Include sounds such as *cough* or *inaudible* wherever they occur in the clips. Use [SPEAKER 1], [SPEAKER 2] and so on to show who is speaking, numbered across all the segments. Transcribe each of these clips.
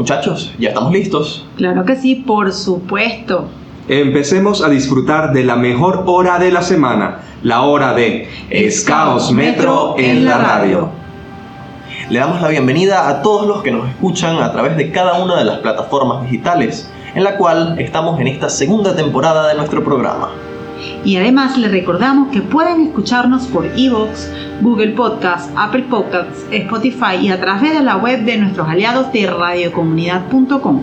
[SPEAKER 1] Muchachos, ¿ya estamos listos?
[SPEAKER 2] Claro que sí, por supuesto.
[SPEAKER 3] Empecemos a disfrutar de la mejor hora de la semana, la hora de Escaos Metro en la radio.
[SPEAKER 1] Le damos la bienvenida a todos los que nos escuchan a través de cada una de las plataformas digitales, en la cual estamos en esta segunda temporada de nuestro programa.
[SPEAKER 2] Y además les recordamos que pueden escucharnos por Evox, Google Podcasts, Apple Podcasts, Spotify y a través de la web de nuestros aliados de radiocomunidad.com.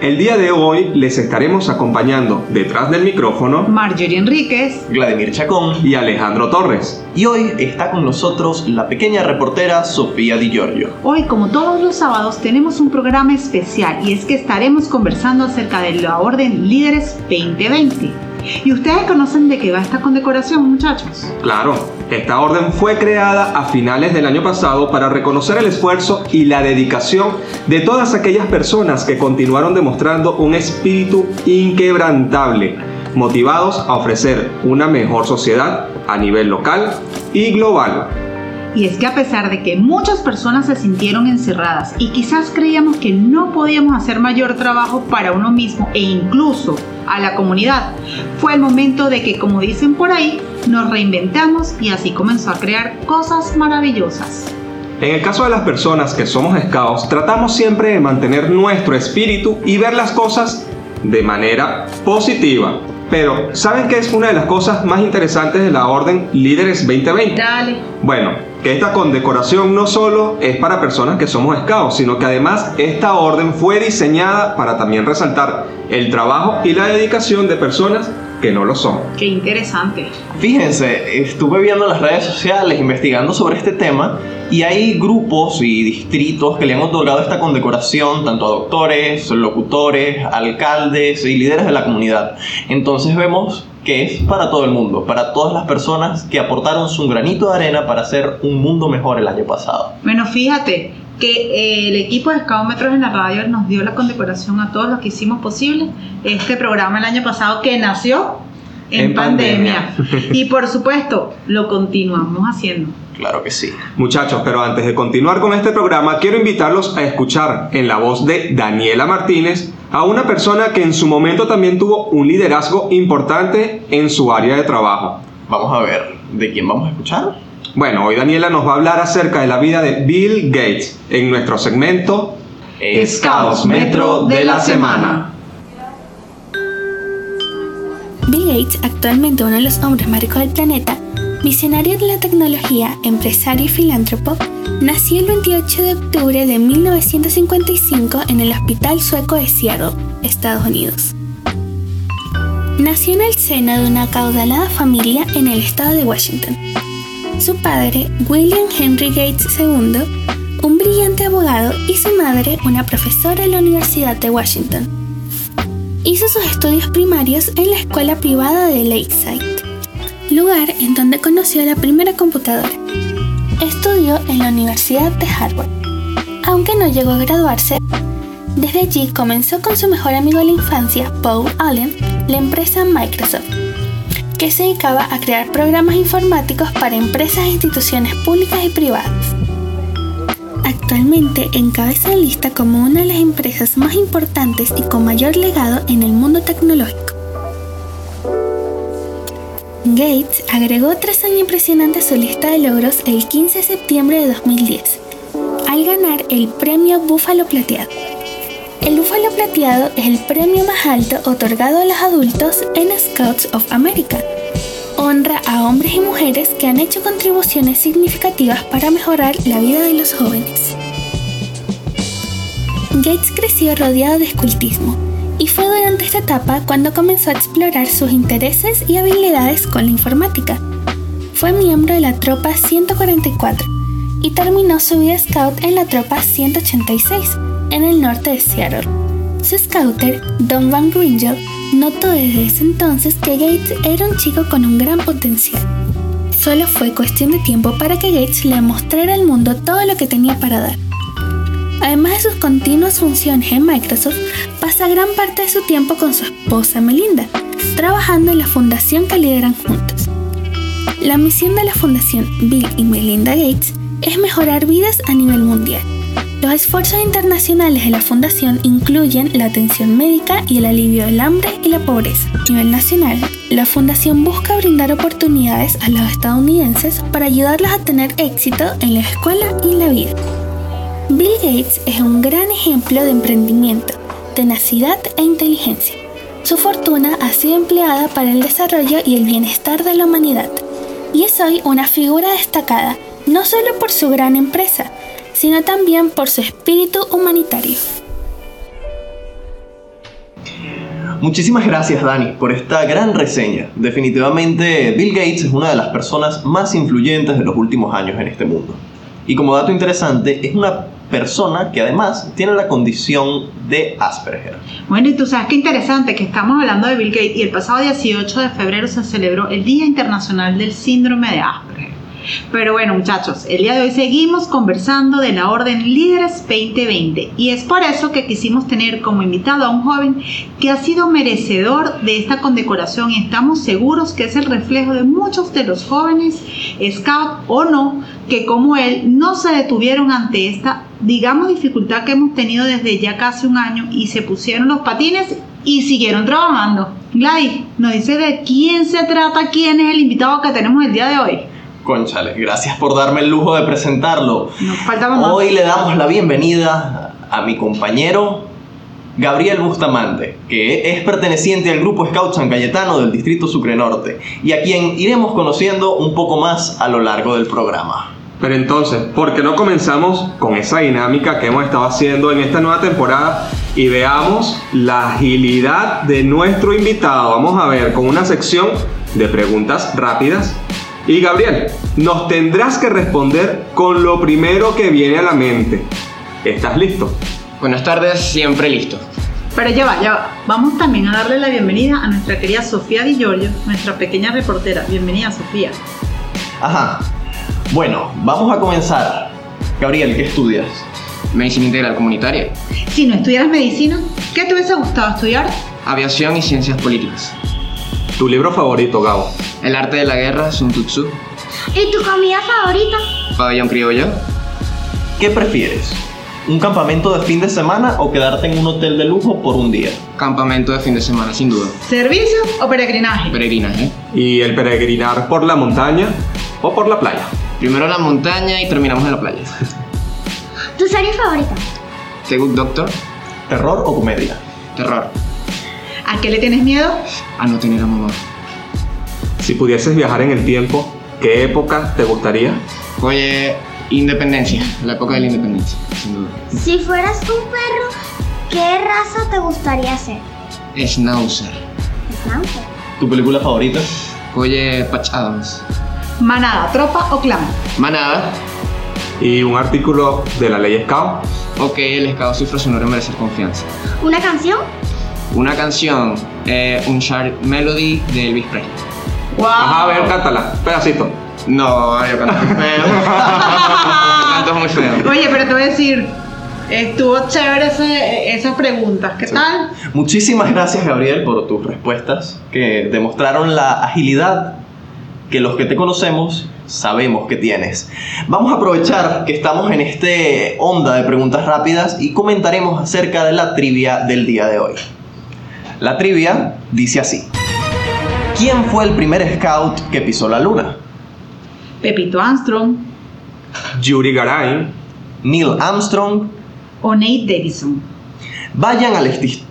[SPEAKER 3] El día de hoy les estaremos acompañando detrás del micrófono
[SPEAKER 2] Marjorie Enríquez,
[SPEAKER 1] Vladimir Chacón
[SPEAKER 3] y Alejandro Torres.
[SPEAKER 1] Y hoy está con nosotros la pequeña reportera Sofía Di Giorgio.
[SPEAKER 2] Hoy, como todos los sábados, tenemos un programa especial y es que estaremos conversando acerca de la Orden Líderes 2020. ¿Y ustedes conocen de qué va esta condecoración, muchachos?
[SPEAKER 3] Claro, esta orden fue creada a finales del año pasado para reconocer el esfuerzo y la dedicación de todas aquellas personas que continuaron demostrando un espíritu inquebrantable, motivados a ofrecer una mejor sociedad a nivel local y global.
[SPEAKER 2] Y es que a pesar de que muchas personas se sintieron encerradas y quizás creíamos que no podíamos hacer mayor trabajo para uno mismo e incluso a la comunidad, fue el momento de que, como dicen por ahí, nos reinventamos y así comenzó a crear cosas maravillosas.
[SPEAKER 3] En el caso de las personas que somos scouts, tratamos siempre de mantener nuestro espíritu y ver las cosas de manera positiva. Pero, ¿saben qué es una de las cosas más interesantes de la Orden Líderes 2020?
[SPEAKER 2] Dale.
[SPEAKER 3] Bueno, que esta condecoración no solo es para personas que somos scouts, sino que además esta orden fue diseñada para también resaltar el trabajo y la dedicación de personas que no lo son.
[SPEAKER 2] Qué interesante.
[SPEAKER 1] Fíjense, estuve viendo las redes sociales, investigando sobre este tema, y hay grupos y distritos que le han otorgado esta condecoración tanto a doctores, locutores, alcaldes y líderes de la comunidad. Entonces vemos que es para todo el mundo, para todas las personas que aportaron su granito de arena para hacer un mundo mejor el año pasado.
[SPEAKER 2] Bueno, fíjate que eh, el equipo de Escaómetros en la radio nos dio la condecoración a todos los que hicimos posible este programa el año pasado que nació en,
[SPEAKER 3] En
[SPEAKER 2] pandemia.
[SPEAKER 3] pandemia.
[SPEAKER 2] y por supuesto, lo continuamos haciendo.
[SPEAKER 1] Claro que sí.
[SPEAKER 3] Muchachos, pero antes de continuar con este programa, quiero invitarlos a escuchar en la voz de Daniela Martínez a una persona que en su momento también tuvo un liderazgo importante en su área de trabajo.
[SPEAKER 1] Vamos a ver, ¿de quién vamos a escuchar?
[SPEAKER 3] Bueno, hoy Daniela nos va a hablar acerca de la vida de Bill Gates en nuestro segmento
[SPEAKER 1] Scouts Metro de la semana.
[SPEAKER 4] Bill Gates, actualmente uno de los hombres más ricos del planeta, visionario de la tecnología, empresario y filántropo, nació el 28 de octubre de 1955 en el Hospital Sueco de Seattle, Estados Unidos. Nació en el seno de una acaudalada familia en el estado de Washington. Su padre, William Henry Gates II, un brillante abogado, y su madre, una profesora en la Universidad de Washington. Hizo sus estudios primarios en la escuela privada de Lakeside, lugar en donde conoció la primera computadora. Estudió en la Universidad de Harvard. Aunque no llegó a graduarse, desde allí comenzó con su mejor amigo de la infancia, Paul Allen, la empresa Microsoft, que se dedicaba a crear programas informáticos para empresas e instituciones públicas y privadas. Actualmente encabeza la lista como una de las empresas más importantes y con mayor legado en el mundo tecnológico. Gates agregó otro año impresionante a su lista de logros el 15 de septiembre de 2010, al ganar el premio Búfalo Plateado. El Búfalo Plateado es el premio más alto otorgado a los adultos en Scouts of America. Honra a hombres y mujeres que han hecho contribuciones significativas para mejorar la vida de los jóvenes. Gates creció rodeado de escultismo y fue durante esta etapa cuando comenzó a explorar sus intereses y habilidades con la informática. Fue miembro de la tropa 144 y terminó su vida scout en la tropa 186 en el norte de Seattle. Su scouter, Don Van Gringel, notó desde ese entonces que Gates era un chico con un gran potencial. Solo fue cuestión de tiempo para que Gates le mostrara al mundo todo lo que tenía para dar. Además de sus continuas funciones en Microsoft, pasa gran parte de su tiempo con su esposa Melinda, trabajando en la fundación que lideran juntos. La misión de la fundación Bill y Melinda Gates es mejorar vidas a nivel mundial, Los esfuerzos internacionales de la Fundación incluyen la atención médica y el alivio del hambre y la pobreza. A nivel nacional, la Fundación busca brindar oportunidades a los estadounidenses para ayudarlos a tener éxito en la escuela y en la vida. Bill Gates es un gran ejemplo de emprendimiento, tenacidad e inteligencia. Su fortuna ha sido empleada para el desarrollo y el bienestar de la humanidad, y es hoy una figura destacada no solo por su gran empresa, sino también por su espíritu humanitario.
[SPEAKER 1] Muchísimas gracias Dani por esta gran reseña. Definitivamente Bill Gates es una de las personas más influyentes de los últimos años en este mundo. Y como dato interesante, es una persona que además tiene la condición de Asperger.
[SPEAKER 2] Bueno, y tú sabes qué interesante que estamos hablando de Bill Gates y el pasado 18 de febrero se celebró el Día Internacional del Síndrome de Asperger. Pero bueno, muchachos, el día de hoy seguimos conversando de la Orden Líderes 2020 y es por eso que quisimos tener como invitado a un joven que ha sido merecedor de esta condecoración y estamos seguros que es el reflejo de muchos de los jóvenes, scout o no, que como él no se detuvieron ante esta, digamos, dificultad que hemos tenido desde ya casi un año y se pusieron los patines y siguieron trabajando. Gladys, nos dice de quién se trata, quién es el invitado que tenemos el día de hoy.
[SPEAKER 1] Conchale, gracias por darme el lujo de presentarlo.
[SPEAKER 2] Nos faltaba más.
[SPEAKER 1] Hoy le damos la bienvenida a mi compañero Gabriel Bustamante, que es perteneciente al grupo Scout San Cayetano del Distrito Sucre Norte y a quien iremos conociendo un poco más a lo largo del programa.
[SPEAKER 3] Pero entonces, ¿por qué no comenzamos con esa dinámica que hemos estado haciendo en esta nueva temporada y veamos la agilidad de nuestro invitado? Vamos a ver con una sección de preguntas rápidas. Y Gabriel, nos tendrás que responder con lo primero que viene a la mente. ¿Estás listo?
[SPEAKER 5] Buenas tardes, siempre listo.
[SPEAKER 2] Pero ya va, ya va. Vamos también a darle la bienvenida a nuestra querida Sofía Di Giorgio, nuestra pequeña reportera. Bienvenida, Sofía.
[SPEAKER 1] Ajá. Bueno, vamos a comenzar. Gabriel, ¿qué estudias?
[SPEAKER 5] Medicina integral comunitaria,
[SPEAKER 2] Si no estudiaras medicina, ¿qué te hubiese gustado estudiar?
[SPEAKER 5] aviación y ciencias políticas.
[SPEAKER 3] Tu libro favorito, Gabo.
[SPEAKER 5] El arte de la guerra, Sun Tzu,
[SPEAKER 6] ¿Y tu comida favorita?
[SPEAKER 5] pabellón criollo,
[SPEAKER 1] ¿Qué prefieres? ¿Un campamento de fin de semana o quedarte en un hotel de lujo por un día?
[SPEAKER 5] campamento de fin de semana, sin duda.
[SPEAKER 2] ¿Servicio o peregrinaje?
[SPEAKER 5] Peregrinaje.
[SPEAKER 3] ¿Y el peregrinar por la montaña o por la playa?
[SPEAKER 5] Primero la montaña y terminamos en la playa.
[SPEAKER 6] ¿Tu serie favorita?
[SPEAKER 5] The Good Doctor,
[SPEAKER 1] ¿Terror o comedia?
[SPEAKER 5] terror.
[SPEAKER 2] ¿A qué le tienes miedo?
[SPEAKER 5] A no tener a mamá.
[SPEAKER 3] Si pudieses viajar en el tiempo, ¿qué época te gustaría?
[SPEAKER 5] Oye, independencia, la época de la independencia, sin duda.
[SPEAKER 6] Si fueras un perro, ¿qué raza te gustaría ser?
[SPEAKER 5] Schnauzer.
[SPEAKER 6] Schnauzer.
[SPEAKER 1] ¿Tu película favorita?
[SPEAKER 5] Oye, Patch Adams.
[SPEAKER 2] Manada, tropa o clan.
[SPEAKER 5] Manada.
[SPEAKER 3] ¿Y un artículo de la ley Scout?
[SPEAKER 5] Ok, el escado cifra su honor merecer confianza.
[SPEAKER 6] ¿Una canción?
[SPEAKER 5] Una canción, eh, un Sharp Melody de Elvis Presley.
[SPEAKER 2] ¡Wow!
[SPEAKER 3] Ajá, a ver, cántala, pedacito.
[SPEAKER 5] No, yo canto muy feo. Yo *laughs* canto muy feo.
[SPEAKER 2] Oye, pero te voy a decir, estuvo chévere ese- esas preguntas. ¿Qué tal?
[SPEAKER 1] Muchísimas gracias Gabriel por tus respuestas que demostraron la agilidad que los que te conocemos sabemos que tienes. Vamos a aprovechar que estamos en este onda de preguntas rápidas y comentaremos acerca de la trivia del día de hoy. La trivia dice así. ¿Quién fue el primer scout que pisó la luna?
[SPEAKER 2] Pepito Armstrong
[SPEAKER 3] Yuri Garay,
[SPEAKER 1] Neil Armstrong.
[SPEAKER 2] o Nate Davidson.
[SPEAKER 1] Vayan a la esti-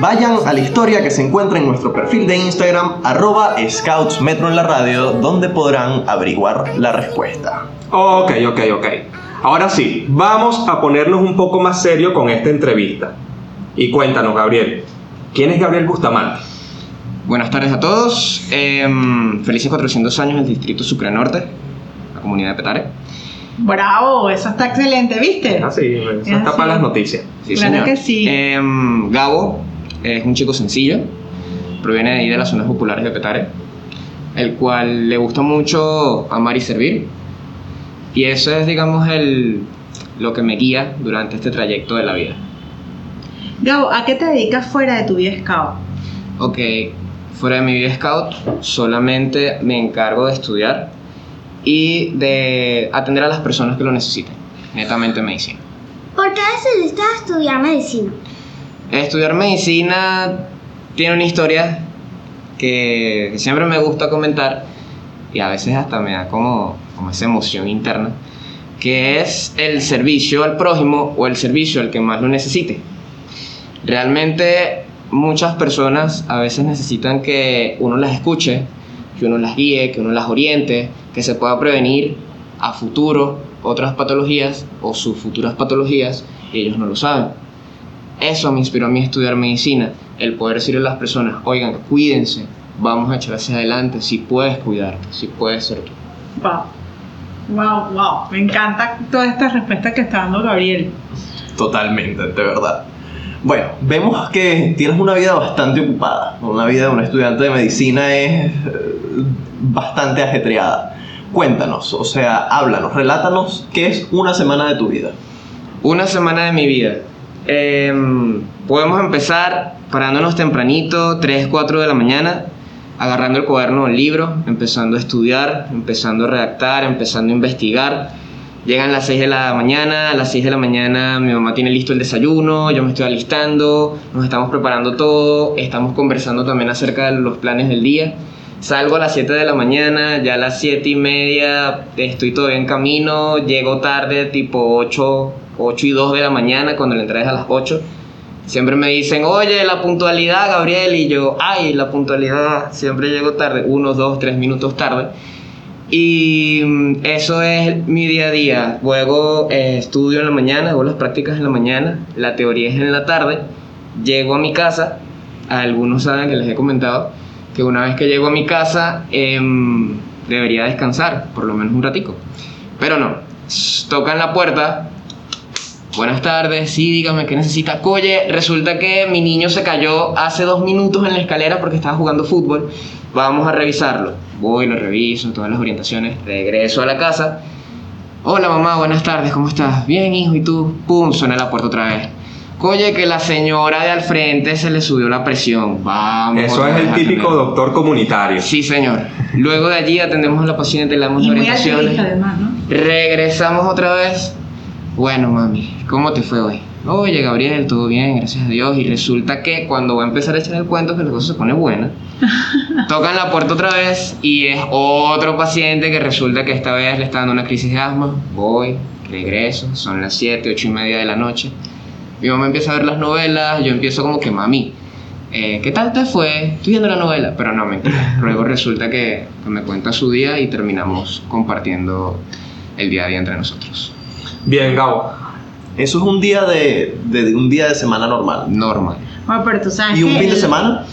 [SPEAKER 1] Vayan a la historia que se encuentra en nuestro perfil de Instagram, arroba Scouts Metro en la radio, donde podrán averiguar la respuesta.
[SPEAKER 3] Ok, ok, ok. Ahora sí, vamos a ponernos un poco más serio con esta entrevista. Y cuéntanos, Gabriel, ¿quién es Gabriel Bustamante?
[SPEAKER 5] Buenas tardes a todos. Em, felices 400 años en el distrito Sucre Norte, la comunidad de Petare.
[SPEAKER 2] Bravo, eso está excelente, ¿viste?
[SPEAKER 3] Ah, sí, eso
[SPEAKER 2] Es
[SPEAKER 3] está
[SPEAKER 2] así.
[SPEAKER 3] para las noticias.
[SPEAKER 5] Sí,
[SPEAKER 2] Claro
[SPEAKER 5] señor.
[SPEAKER 2] que sí.
[SPEAKER 5] Em, Gabo es un chico sencillo, proviene de ahí de las zonas populares de Petare, el cual le gusta mucho amar y servir. Y eso es, digamos, el, lo que me guía durante este trayecto de la vida.
[SPEAKER 2] Gabo, ¿a qué te dedicas fuera de tu vida scout?
[SPEAKER 5] Ok, fuera de mi vida scout, solamente me encargo de estudiar y de atender a las personas que lo necesiten. netamente medicina.
[SPEAKER 6] ¿Por qué decidiste estudiar medicina?
[SPEAKER 5] Estudiar medicina tiene una historia que, que siempre me gusta comentar y a veces hasta me da como, como esa emoción interna, que es el servicio al prójimo o el servicio al que más lo necesite. Realmente muchas personas a veces necesitan que uno las escuche, que uno las guíe, que uno las oriente, que se pueda prevenir a futuro otras patologías o sus futuras patologías y ellos no lo saben. Eso me inspiró a mí a estudiar medicina, el poder decirle a las personas, oigan, cuídense, vamos a echar hacia adelante, si puedes cuidarte, si puedes ser tú.
[SPEAKER 2] Wow. Wow, wow. Me encanta toda esta respuesta que está dando Gabriel.
[SPEAKER 1] Totalmente, de verdad. Bueno, vemos que tienes una vida bastante ocupada. Una vida de un estudiante de medicina es eh, bastante ajetreada. Cuéntanos, o sea, háblanos, relátanos qué es una semana de tu vida.
[SPEAKER 5] Una semana de mi vida. Em, podemos empezar parándonos tempranito, 3, 4 de la mañana, agarrando el cuaderno o el libro, empezando a estudiar, empezando a redactar, empezando a investigar. Llegan las 6 de la mañana, a las 6 de la mañana mi mamá tiene listo el desayuno, yo me estoy alistando, nos estamos preparando todo, estamos conversando también acerca de los planes del día. Salgo a las 7 de la mañana, ya a las 7 y media estoy todavía en camino, llego tarde, tipo 8, 8 y 2 de la mañana, cuando la entrada es a las 8. Siempre me dicen, oye, la puntualidad, Gabriel, y yo, ay, la puntualidad, siempre llego tarde, 1, 2, 3 minutos tarde. Y mm, eso es mi día a día. Luego eh, estudio en la mañana, hago las prácticas en la mañana, la teoría es en la tarde. Llego a mi casa, algunos saben que les he comentado que una vez que llego a mi casa em, debería descansar, por lo menos un ratico. Pero no, tocan la puerta. Buenas tardes, sí, dígame qué necesita. Oye, resulta que mi niño se cayó hace dos minutos en la escalera porque estaba jugando fútbol. Vamos a revisarlo. Voy, lo reviso, todas las orientaciones. Regreso a la casa. Hola mamá, buenas tardes, ¿cómo estás? Bien, hijo, ¿y tú? Pum, suena la puerta otra vez. Oye, que la señora de al frente se le subió la presión. Vamos.
[SPEAKER 3] Eso es el típico doctor comunitario.
[SPEAKER 5] Sí, señor. Luego de allí atendemos a la paciente, le damos
[SPEAKER 2] Y
[SPEAKER 5] orientaciones.
[SPEAKER 2] altruista además, ¿no?
[SPEAKER 5] Regresamos otra vez. Bueno, mami, ¿cómo te fue hoy? Oye, Gabriel, todo bien, gracias a Dios. Y resulta que cuando va a empezar a echar el cuento, que la cosa se pone buena, *laughs* tocan la puerta otra vez y es otro paciente que resulta que esta vez le está dando una crisis de asma. Voy, regreso, son las 7, 8 y media de la noche. Mi mamá empieza a ver las novelas, yo empiezo como que, mami, eh, ¿qué tal te fue? Estoy viendo la novela, pero no, mentira. *laughs* Luego resulta que, que me cuenta su día y terminamos compartiendo el día a día entre nosotros.
[SPEAKER 3] Bien, Gabo.
[SPEAKER 1] Eso es un día de, de- de un día de semana normal.
[SPEAKER 5] Normal.
[SPEAKER 2] Bueno, pero tú sabes
[SPEAKER 1] ¿Y un
[SPEAKER 2] que
[SPEAKER 1] fin de
[SPEAKER 2] el-
[SPEAKER 1] semana?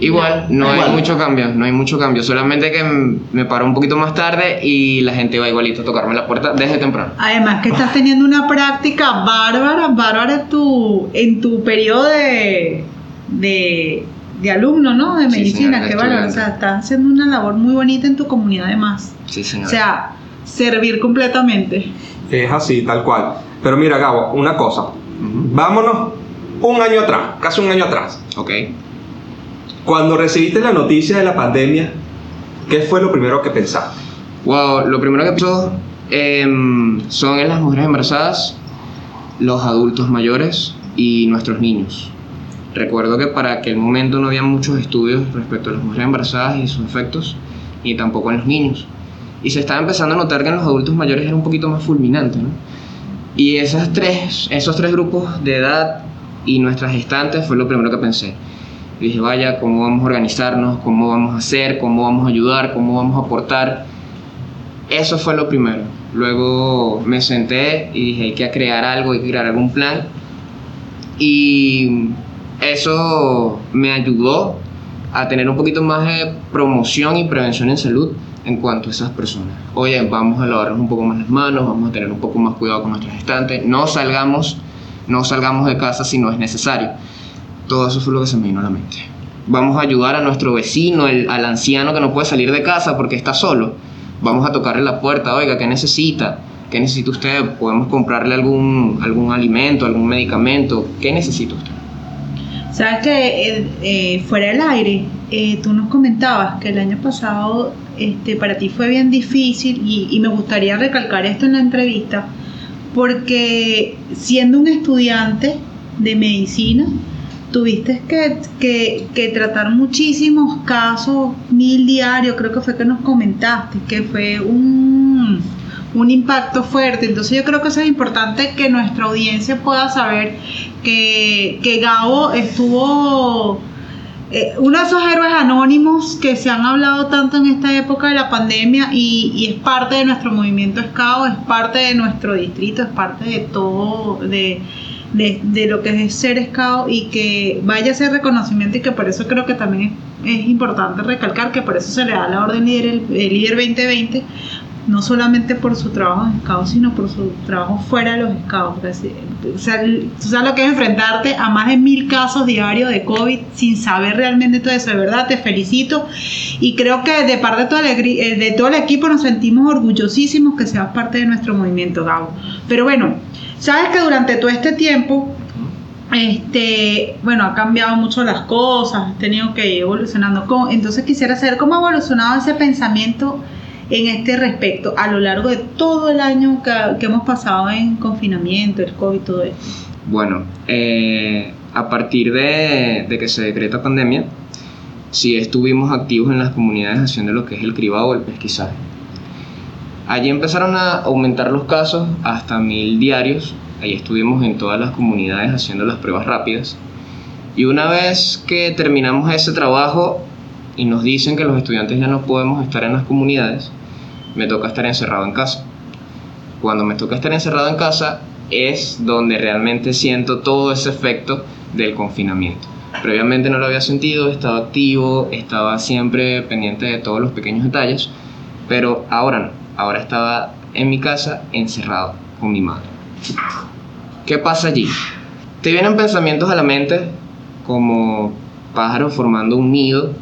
[SPEAKER 5] Igual, no
[SPEAKER 1] Igual.
[SPEAKER 5] hay mucho cambio, no hay mucho cambio. Solamente que m- me paro un poquito más tarde y la gente va igualito a tocarme la puerta desde temprano.
[SPEAKER 2] Además que estás teniendo una práctica bárbara, bárbara en tu, en tu periodo de, de, de alumno, ¿no? De
[SPEAKER 5] Sí,
[SPEAKER 2] medicina,
[SPEAKER 5] señora,
[SPEAKER 2] qué bárbaro. O sea,
[SPEAKER 5] estudiante.
[SPEAKER 2] estás haciendo una labor muy bonita en tu comunidad además.
[SPEAKER 5] Sí,
[SPEAKER 2] O
[SPEAKER 5] señor.
[SPEAKER 2] sea, servir completamente.
[SPEAKER 3] Es así, tal cual. Pero mira, Gabo, una cosa.
[SPEAKER 5] Ujú.
[SPEAKER 3] Vámonos un año atrás, casi un año atrás.
[SPEAKER 5] Ok.
[SPEAKER 3] Cuando recibiste la noticia de la pandemia, ¿qué fue lo primero que pensaste?
[SPEAKER 5] Wow, lo primero que pasó em, son en las mujeres embarazadas, los adultos mayores y nuestros niños. Recuerdo que para aquel momento no había muchos estudios respecto a las mujeres embarazadas y sus efectos, y tampoco en los niños. Y se estaba empezando a notar que en los adultos mayores era un poquito más fulminante, ¿no? Y esas tres, esos tres grupos de edad y nuestras gestantes fue lo primero que pensé. Y dije, vaya, ¿cómo vamos a organizarnos? ¿Cómo vamos a hacer? ¿Cómo vamos a ayudar? ¿Cómo vamos a aportar? Eso fue lo primero. Luego me senté y dije, hay que crear algo, hay que crear algún plan. Y eso me ayudó a tener un poquito más de promoción y prevención en salud en cuanto a esas personas. Oye, vamos a lavarnos un poco más las manos, vamos a tener un poco más cuidado con nuestras gestantes, no salgamos, no salgamos de casa si no es necesario. Todo eso fue lo que se me vino a la mente. Vamos a ayudar a nuestro vecino, al anciano que no puede salir de casa porque está solo. Vamos a tocarle la puerta, oiga, ¿qué necesita? ¿Qué necesita usted? ¿Podemos comprarle algún, algún alimento, algún medicamento? ¿Qué necesita usted?
[SPEAKER 2] Sabes que eh, eh, fuera del aire, tú nos comentabas que el año pasado este, para ti fue bien difícil y, me gustaría recalcar esto en la entrevista porque siendo un estudiante de medicina, tuviste que, que- que tratar muchísimos casos, mil diarios, creo que fue que nos comentaste, que fue un, un impacto fuerte. Entonces yo creo que eso es importante que nuestra audiencia pueda saber que, que Gabo estuvo eh, uno de esos héroes anónimos que se han hablado tanto en esta época de la pandemia y, es parte de nuestro movimiento SCAO, es parte de nuestro distrito, es parte de todo, de, de, lo que es ser SCAO y que vaya ese reconocimiento y que por eso creo que también es, es importante recalcar que por eso se le da la orden líder, el, el líder 2020 no solamente por su trabajo en Scouts, sino por su trabajo fuera de los Scouts. O sea, tú sabes lo que es enfrentarte a más de mil casos diarios de COVID sin saber realmente todo eso. De verdad, te felicito. Y creo que de parte de todo el, eh, equipo nos sentimos orgullosísimos que seas parte de nuestro movimiento, Gabo. Pero bueno, sabes que durante todo este tiempo este, bueno, ha cambiado mucho las cosas, has tenido que ir evolucionando. ¿Cómo- Entonces quisiera saber cómo ha evolucionado ese pensamiento en este respecto a lo largo de todo el año que, hemos pasado en confinamiento, el COVID, todo esto.
[SPEAKER 5] Bueno, eh, a partir de, que se decreta pandemia, sí estuvimos activos en las comunidades haciendo lo que es el cribado o el pesquisaje. Allí empezaron a aumentar los casos hasta mil diarios. Ahí estuvimos en todas las comunidades haciendo las pruebas rápidas. Y una vez que terminamos ese trabajo y nos dicen que los estudiantes ya no podemos estar en las comunidades, me toca estar encerrado en casa. Cuando me toca estar encerrado en casa es donde realmente siento todo ese efecto del confinamiento. Previamente no lo había sentido, estaba activo, estaba siempre pendiente de todos los pequeños detalles, pero ahora no, ahora estaba en mi casa encerrado con mi madre. ¿Qué pasa allí? Te vienen pensamientos a la mente como pájaros formando un nido.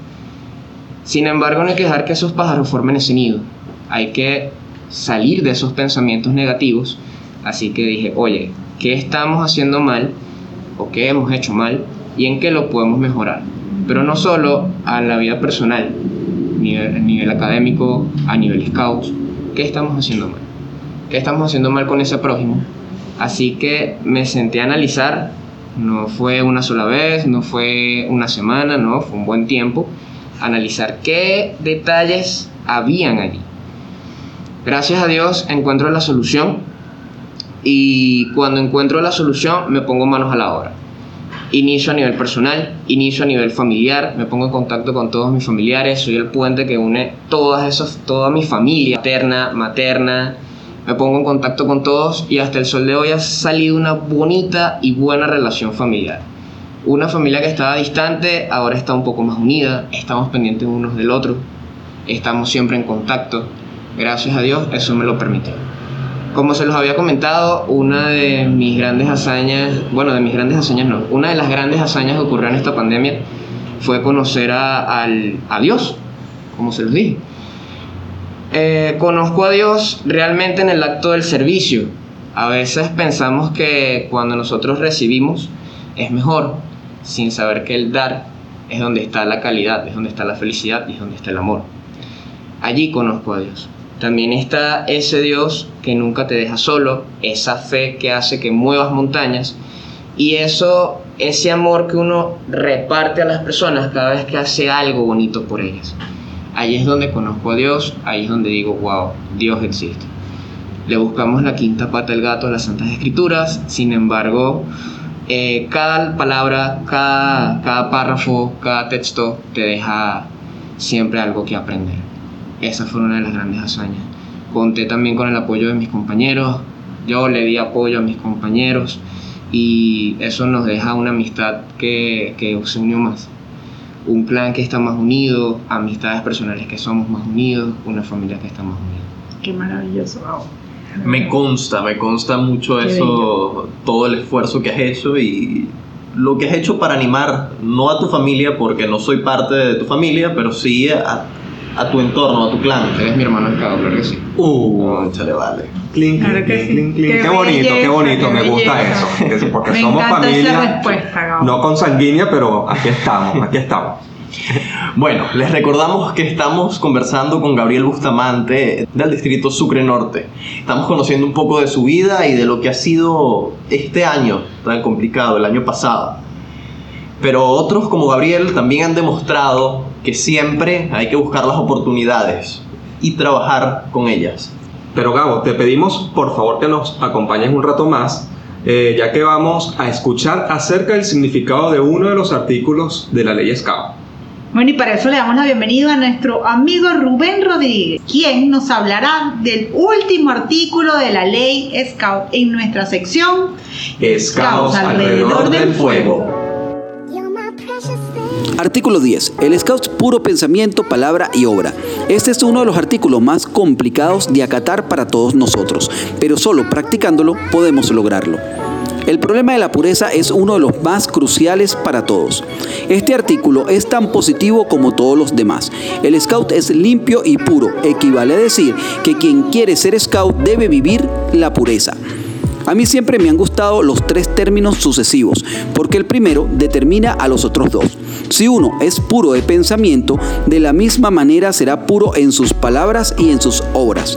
[SPEAKER 5] Sin embargo, no hay que dejar que esos pájaros formen ese nido. Hay que salir de esos pensamientos negativos. Así que dije, oye, ¿qué estamos haciendo mal o qué hemos hecho mal y en qué lo podemos mejorar? Pero no solo a la vida personal, nivel, a nivel académico, a nivel scouts. ¿Qué estamos haciendo mal? ¿Qué estamos haciendo mal con ese prójimo? Así que me senté a analizar, no fue una sola vez, no fue una semana, no, fue un buen tiempo, analizar qué detalles habían allí. Gracias a Dios encuentro la solución y cuando encuentro la solución me pongo manos a la obra. Inicio a nivel personal, inicio a nivel familiar, me pongo en contacto con todos mis familiares, soy el puente que une todas esas, toda mi familia, paterna, materna, me pongo en contacto con todos y hasta el sol de hoy ha salido una bonita y buena relación familiar. Una familia que estaba distante ahora está un poco más unida, estamos pendientes unos del otro, estamos siempre en contacto. Gracias a Dios eso me lo permitió. Como se los había comentado, una de mis grandes hazañas, bueno, de mis grandes hazañas no, una de las grandes hazañas que ocurrió en esta pandemia fue conocer a, al- a Dios, como se los dije. Eh, conozco a Dios realmente en el acto del servicio. A veces pensamos que cuando nosotros recibimos es mejor, sin saber que el dar es donde está la calidad, es donde está la felicidad y es donde está el amor. Allí conozco a Dios. También está ese Dios que nunca te deja solo, esa fe que hace que muevas montañas y eso, ese amor que uno reparte a las personas cada vez que hace algo bonito por ellas. Ahí es donde conozco a Dios, ahí es donde digo, wow, Dios existe. Le buscamos la quinta pata al gato a las Santas Escrituras, sin embargo, eh, cada palabra, cada, cada párrafo, cada texto te deja siempre algo que aprender. Esa fue una de las grandes hazañas. Conté también con el apoyo de mis compañeros, yo le di apoyo a mis compañeros y eso nos deja una amistad que, que se unió más. Un clan que está más unido, amistades personales que somos más unidos, una familia que está más unida.
[SPEAKER 2] Qué maravilloso, Gabo.
[SPEAKER 1] Me consta, me consta mucho
[SPEAKER 2] Qué
[SPEAKER 1] eso, todo el esfuerzo que has hecho y lo que has hecho para animar, no a tu familia, porque no soy parte de tu familia, pero sí a, a tu entorno, a tu clan.
[SPEAKER 5] Eres mi hermano Escado, claro que sí.
[SPEAKER 1] Uh, chale, vale.
[SPEAKER 3] Clink,
[SPEAKER 2] Claro que sí.
[SPEAKER 3] clink, clink.
[SPEAKER 2] Qué
[SPEAKER 3] Qué bonito, qué bonito,
[SPEAKER 2] qué
[SPEAKER 3] me gusta eso. *laughs* que- Porque
[SPEAKER 2] Me
[SPEAKER 3] somos
[SPEAKER 2] esa
[SPEAKER 3] familia,
[SPEAKER 2] respuesta, Gabo.
[SPEAKER 3] no consanguínea, pero aquí estamos, aquí estamos. *laughs*
[SPEAKER 1] Bueno, les recordamos que estamos conversando con Gabriel Bustamante del distrito Sucre Norte. Estamos conociendo un poco de su vida y de lo que ha sido este año tan complicado, el año pasado. Pero otros como Gabriel también han demostrado que siempre hay que buscar las oportunidades y trabajar con ellas.
[SPEAKER 3] Pero Gabo, te pedimos por favor que nos acompañes un rato más, eh, ya que vamos a escuchar acerca del significado de uno de los artículos de la ley Scout.
[SPEAKER 2] Bueno, y para eso le damos la bienvenida a nuestro amigo Rubén Rodríguez, quien nos hablará del último artículo de la ley Scout en nuestra sección
[SPEAKER 3] Scouts alrededor del fuego.
[SPEAKER 7] Artículo 10. El Scout puro pensamiento, palabra y obra. Este es uno de los artículos más complicados de acatar para todos nosotros, pero solo practicándolo podemos lograrlo. El problema de la pureza es uno de los más cruciales para todos. Este artículo es tan positivo como todos los demás. El scout es limpio y puro, equivale a decir que quien quiere ser scout debe vivir la pureza. A mí siempre me han gustado los tres términos sucesivos, porque el primero determina a los otros dos. Si uno es puro de pensamiento, de la misma manera será puro en sus palabras y en sus obras.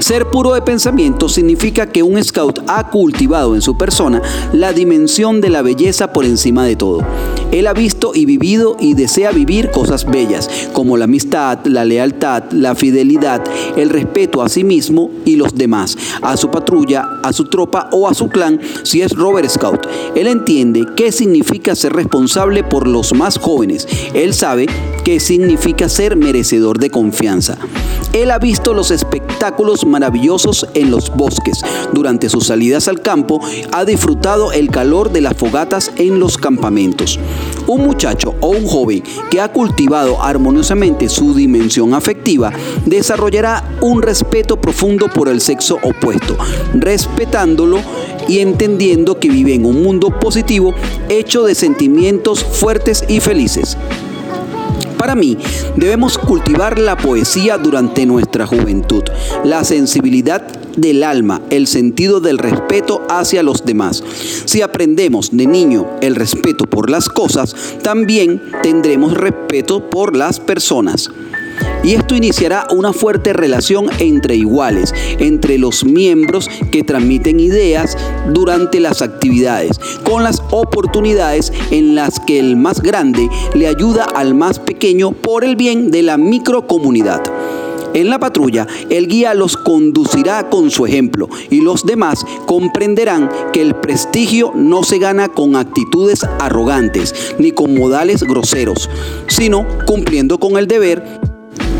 [SPEAKER 7] Ser puro de pensamiento significa que un scout ha cultivado en su persona la dimensión de la belleza por encima de todo. Él ha visto y vivido y desea vivir cosas bellas, como la amistad, la lealtad, la fidelidad, el respeto a sí mismo y los demás, a su patrulla, a su tropa o a su clan si es Robert Scout. Él entiende qué significa ser responsable por los más jóvenes. Él sabe qué significa ser merecedor de confianza. Él ha visto los espectáculos maravillosos en los bosques. Durante sus salidas al campo, ha disfrutado el calor de las fogatas en los campamentos. Un muchacho o un joven que ha cultivado armoniosamente su dimensión afectiva desarrollará un respeto profundo por el sexo opuesto, respetándolo y entendiendo que vive en un mundo positivo hecho de sentimientos fuertes y felices. Para mí, debemos cultivar la poesía durante nuestra juventud, la sensibilidad del alma, el sentido del respeto hacia los demás. Si aprendemos de niño el respeto por las cosas, también tendremos respeto por las personas. Y esto iniciará una fuerte relación entre iguales, entre los miembros que transmiten ideas durante las actividades, con las oportunidades en las que el más grande le ayuda al más pequeño por el bien de la microcomunidad. En la patrulla, el guía los conducirá con su ejemplo y los demás comprenderán que el prestigio no se gana con actitudes arrogantes ni con modales groseros, sino cumpliendo con el deber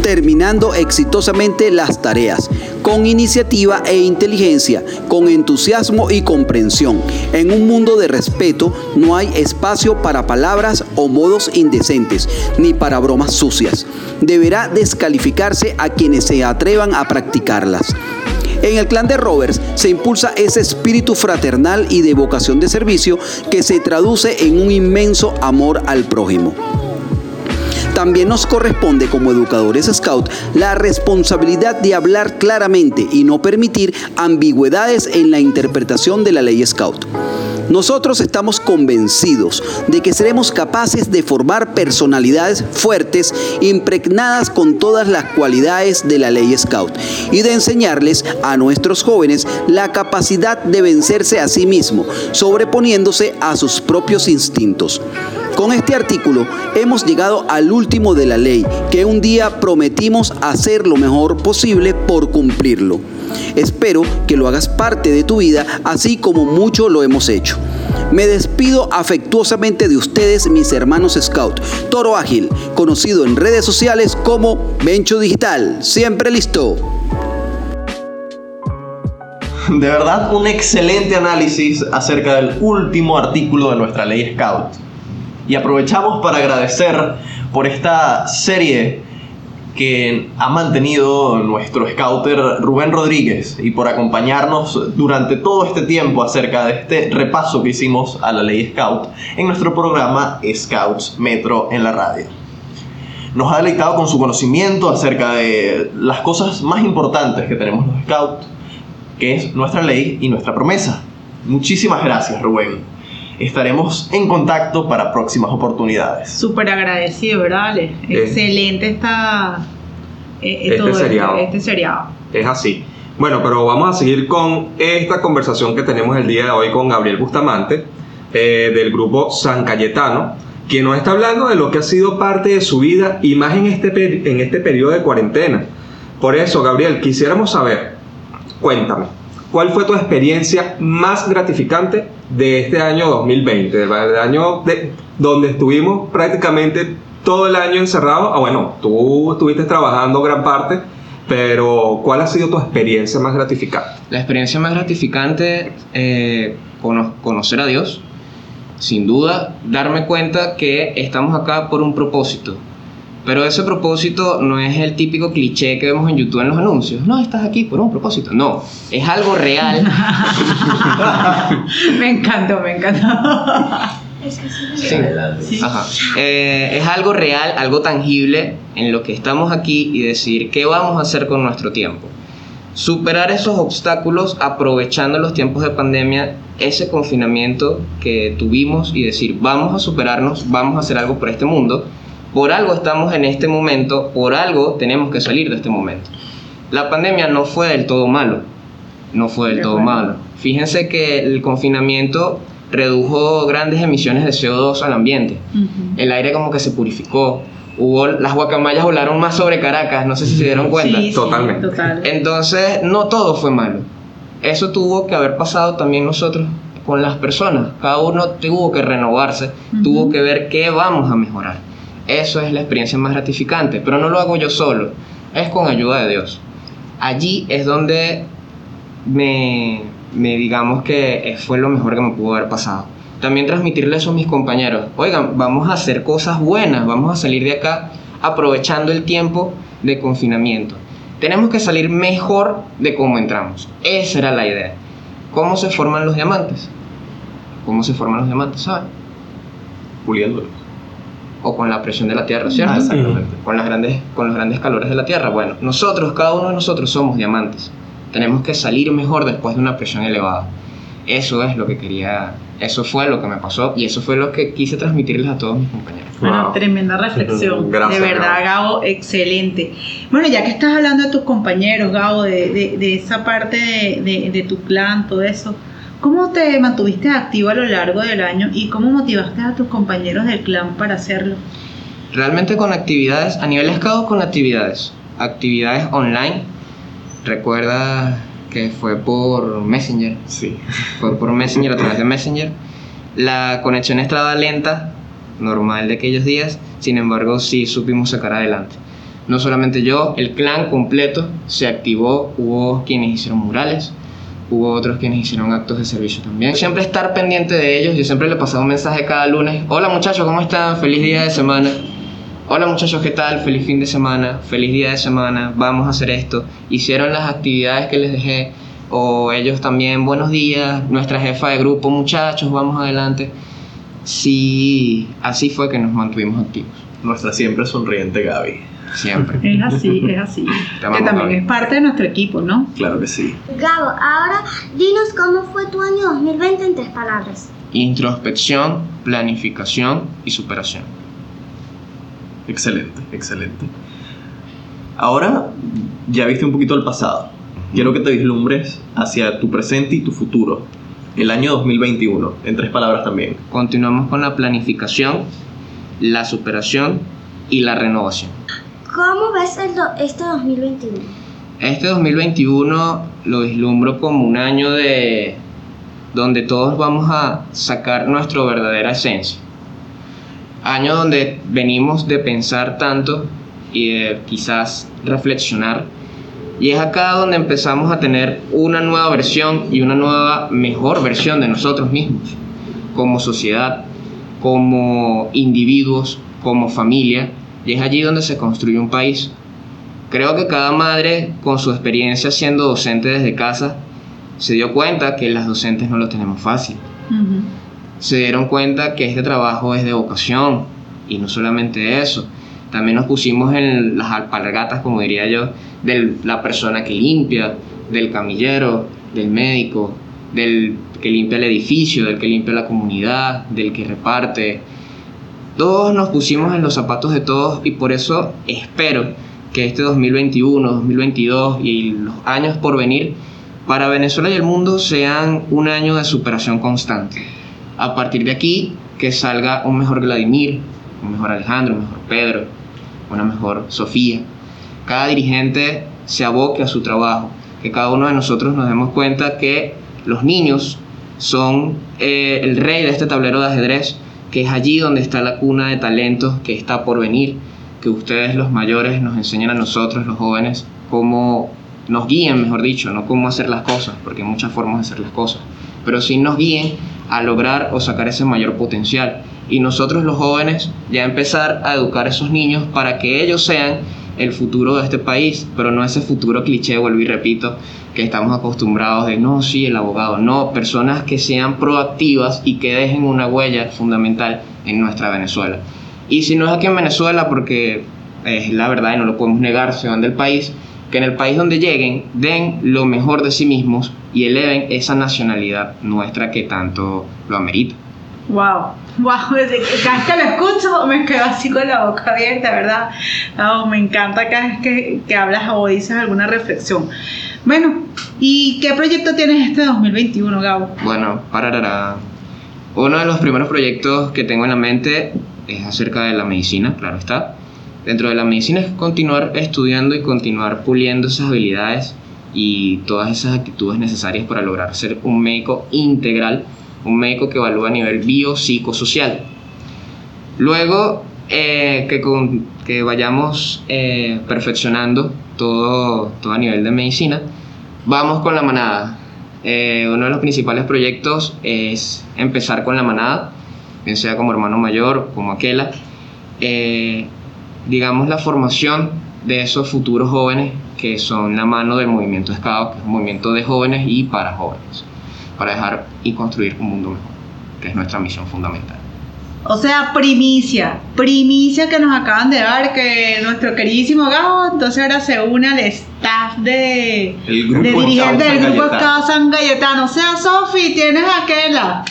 [SPEAKER 7] terminando exitosamente las tareas, con iniciativa e inteligencia, con entusiasmo y comprensión. En un mundo de respeto no hay espacio para palabras o modos indecentes, ni para bromas sucias. Deberá descalificarse a quienes se atrevan a practicarlas. En el clan de Roberts se impulsa ese espíritu fraternal y de vocación de servicio que se traduce en un inmenso amor al prójimo. También nos corresponde como educadores scout la responsabilidad de hablar claramente y no permitir ambigüedades en la interpretación de la ley scout. Nosotros estamos convencidos de que seremos capaces de formar personalidades fuertes, impregnadas con todas las cualidades de la ley Scout, y de enseñarles a nuestros jóvenes la capacidad de vencerse a sí mismo, sobreponiéndose a sus propios instintos. Con este artículo hemos llegado al último de la ley, que un día prometimos hacer lo mejor posible por cumplirlo. Espero que lo hagas parte de tu vida, así como mucho lo hemos hecho. Me despido afectuosamente de ustedes, mis hermanos Scout. Toro Ágil, conocido en redes sociales como Bencho Digital. Siempre listo.
[SPEAKER 1] De verdad, un excelente análisis acerca del último artículo de nuestra ley Scout. Y aprovechamos para agradecer por esta serie que ha mantenido nuestro scouter Rubén Rodríguez y por acompañarnos durante todo este tiempo acerca de este repaso que hicimos a la ley Scout en nuestro programa Scouts Metro en la radio. Nos ha deleitado con su conocimiento acerca de las cosas más importantes que tenemos los Scouts, que es nuestra ley y nuestra promesa. Muchísimas gracias, Rubén. Estaremos en contacto para próximas oportunidades.
[SPEAKER 2] Súper agradecido, ¿verdad, Ale? Excelente esta, eh,
[SPEAKER 3] Este
[SPEAKER 2] todo
[SPEAKER 3] seriado.
[SPEAKER 2] Este seriado.
[SPEAKER 3] Es así. Bueno, pero vamos a seguir con esta conversación que tenemos el día de hoy con Gabriel Bustamante, eh, del grupo San Cayetano, quien nos está hablando de lo que ha sido parte de su vida y más en este, en este periodo de cuarentena. Por eso, Gabriel, quisiéramos saber, cuéntame, ¿cuál fue tu experiencia más gratificante de este año 2020, del año de- donde estuvimos prácticamente todo el año encerrados? Ah, bueno, tú estuviste trabajando gran parte, pero ¿cuál ha sido tu experiencia más gratificante?
[SPEAKER 5] La experiencia más gratificante, eh, cono- conocer a Dios, sin duda, darme cuenta que estamos acá por un propósito. Pero ese propósito no es el típico cliché que vemos en YouTube en los anuncios. No, estás aquí por un propósito. No, es algo real. *laughs*
[SPEAKER 2] me encantó, me encantó.
[SPEAKER 5] Sí. Ajá. Eh, es algo real, algo tangible en lo que estamos aquí y decir qué vamos a hacer con nuestro tiempo. Superar esos obstáculos aprovechando los tiempos de pandemia, ese confinamiento que tuvimos y decir vamos a superarnos, vamos a hacer algo por este mundo. Por algo estamos en este momento, por algo tenemos que salir de este momento. La pandemia no fue del todo malo, no fue del
[SPEAKER 2] De
[SPEAKER 5] todo
[SPEAKER 2] acuerdo.
[SPEAKER 5] malo. Fíjense que el confinamiento redujo grandes emisiones de CO2 al ambiente. El aire como que se purificó. Hubo, las guacamayas volaron más sobre Caracas, no sé si se dieron cuenta.
[SPEAKER 2] Sí, sí,
[SPEAKER 3] Totalmente.
[SPEAKER 2] total.
[SPEAKER 5] Entonces, no todo fue malo. Eso tuvo que haber pasado también nosotros con las personas. Cada uno tuvo que renovarse,
[SPEAKER 2] Ujú.
[SPEAKER 5] tuvo que ver qué vamos a mejorar. Eso es la experiencia más gratificante, pero no lo hago yo solo, es con ayuda de Dios. Allí es donde me, me digamos que fue lo mejor que me pudo haber pasado. También transmitirle eso a mis compañeros. Oigan, vamos a hacer cosas buenas, vamos a salir de acá aprovechando el tiempo de confinamiento. Tenemos que salir mejor de cómo entramos. Esa era la idea. ¿Cómo se forman los diamantes? ¿Cómo se forman los diamantes, saben?
[SPEAKER 1] Puliéndolos.
[SPEAKER 5] O con la presión de la tierra, ¿cierto?
[SPEAKER 1] Ah, exactamente.
[SPEAKER 5] con, las grandes, con los grandes calores de la Tierra. Bueno, nosotros, cada uno de nosotros somos diamantes. Tenemos que salir mejor después de una presión elevada. Eso es lo que quería, eso fue lo que me pasó y eso fue lo que quise transmitirles a todos mis compañeros.
[SPEAKER 2] Bueno,
[SPEAKER 3] Wow.
[SPEAKER 2] tremenda reflexión. *laughs*
[SPEAKER 3] Gracias,
[SPEAKER 2] de verdad, Gabo, excelente. Bueno, ya que estás hablando de tus compañeros, Gabo, de, de- de esa parte de, de- de tu clan, todo eso, ¿cómo te mantuviste activo a lo largo del año y cómo motivaste a tus compañeros del clan para hacerlo?
[SPEAKER 5] Realmente con actividades, a nivel scout con actividades, actividades online. Recuerda que fue por Messenger,
[SPEAKER 1] Sí.
[SPEAKER 5] fue por Messenger, a través de Messenger. La conexión estaba lenta, normal de aquellos días, sin embargo sí supimos sacar adelante. No solamente yo, el clan completo se activó, hubo quienes hicieron murales, hubo otros quienes hicieron actos de servicio también. Siempre estar pendiente de ellos, yo siempre le pasaba un mensaje cada lunes, hola muchachos, ¿cómo están? Feliz día de semana. Hola muchachos, ¿qué tal? Feliz fin de semana, feliz día de semana, vamos a hacer esto. Hicieron las actividades que les dejé, o ellos también, buenos días, nuestra jefa de grupo, muchachos, vamos adelante. Sí, así fue que nos mantuvimos activos,
[SPEAKER 1] Nuestra siempre sonriente Gaby.
[SPEAKER 5] Siempre.
[SPEAKER 2] Es así, es así. Que también es parte de nuestro equipo, ¿no?
[SPEAKER 1] Claro que sí.
[SPEAKER 6] Gabo, ahora dinos cómo fue tu año 2020 en tres palabras.
[SPEAKER 5] Introspección, planificación y superación.
[SPEAKER 1] Excelente, excelente. Ahora ya viste un poquito el pasado. Quiero que te vislumbres hacia tu presente y tu futuro. El año 2021, en tres palabras también.
[SPEAKER 5] Continuamos con la planificación, la superación y la renovación.
[SPEAKER 6] ¿Cómo ves el este 2021?
[SPEAKER 5] Este 2021 lo vislumbro como un año de donde todos vamos a sacar nuestra verdadera esencia. Año donde venimos de pensar tanto y de quizás reflexionar. Y es acá donde empezamos a tener una nueva versión y una nueva mejor versión de nosotros mismos, como sociedad, como individuos, como familia. Y es allí donde se construye un país. Creo que cada madre, con su experiencia siendo docente desde casa, se dio cuenta que las docentes no lo tenemos fácil. Se dieron cuenta que este trabajo es de vocación y no solamente eso. También nos pusimos en las alpargatas, como diría yo, de la persona que limpia, del camillero, del médico, del que limpia el edificio, del que limpia la comunidad, del que reparte. Todos nos pusimos en los zapatos de todos y por eso espero que este 2021, 2022 y los años por venir para Venezuela y el mundo sean un año de superación constante. A partir de aquí, que salga un mejor Vladimir, un mejor Alejandro, un mejor Pedro, una mejor Sofía. Cada dirigente se aboque a su trabajo, que cada uno de nosotros nos demos cuenta que los niños son eh, el rey de este tablero de ajedrez, que es allí donde está la cuna de talentos que está por venir, que ustedes los mayores nos enseñan a nosotros, los jóvenes, cómo nos guíen, mejor dicho, no cómo hacer las cosas, porque hay muchas formas de hacer las cosas, pero sí nos guíen a lograr o sacar ese mayor potencial. Y nosotros los jóvenes ya empezar a educar a esos niños para que ellos sean el futuro de este país, pero no ese futuro cliché, vuelvo y repito, que estamos acostumbrados de no, sí, el abogado, no, personas que sean proactivas y que dejen una huella fundamental en nuestra Venezuela. Y si no es aquí en Venezuela, porque es la verdad y no lo podemos negar, se van del país, que en el país donde lleguen den lo mejor de sí mismos y eleven esa nacionalidad nuestra que tanto lo amerita.
[SPEAKER 2] Wow, wow, cada vez que lo escucho me quedo así con la boca abierta, ¿verdad? me encanta cada vez que, que hablas o dices alguna reflexión. Bueno, ¿y qué proyecto tienes este 2021, Gabo?
[SPEAKER 5] Bueno, para uno de los primeros proyectos que tengo en la mente es acerca de la medicina, claro está. Dentro de la medicina es continuar estudiando y continuar puliendo esas habilidades y todas esas actitudes necesarias para lograr ser un médico integral, un médico que evalúa a nivel biopsicosocial. Luego eh, que, que, vayamos eh, perfeccionando todo, todo a nivel de medicina, vamos con la manada. Eh, uno de los principales proyectos es empezar con la manada, bien sea como hermano mayor, como aquela. digamos la formación de esos futuros jóvenes que son la mano del movimiento Scout, que es un movimiento de jóvenes y para jóvenes, para dejar y construir un mundo mejor, que es nuestra misión fundamental.
[SPEAKER 2] O sea, primicia, primicia que nos acaban de dar, que nuestro queridísimo Gabo, entonces ahora se une al staff de,
[SPEAKER 1] El
[SPEAKER 2] de
[SPEAKER 1] grupo
[SPEAKER 2] dirigente
[SPEAKER 1] Scout
[SPEAKER 2] del grupo. Scout San Cayetano. O sea, Sofi, tienes aquella.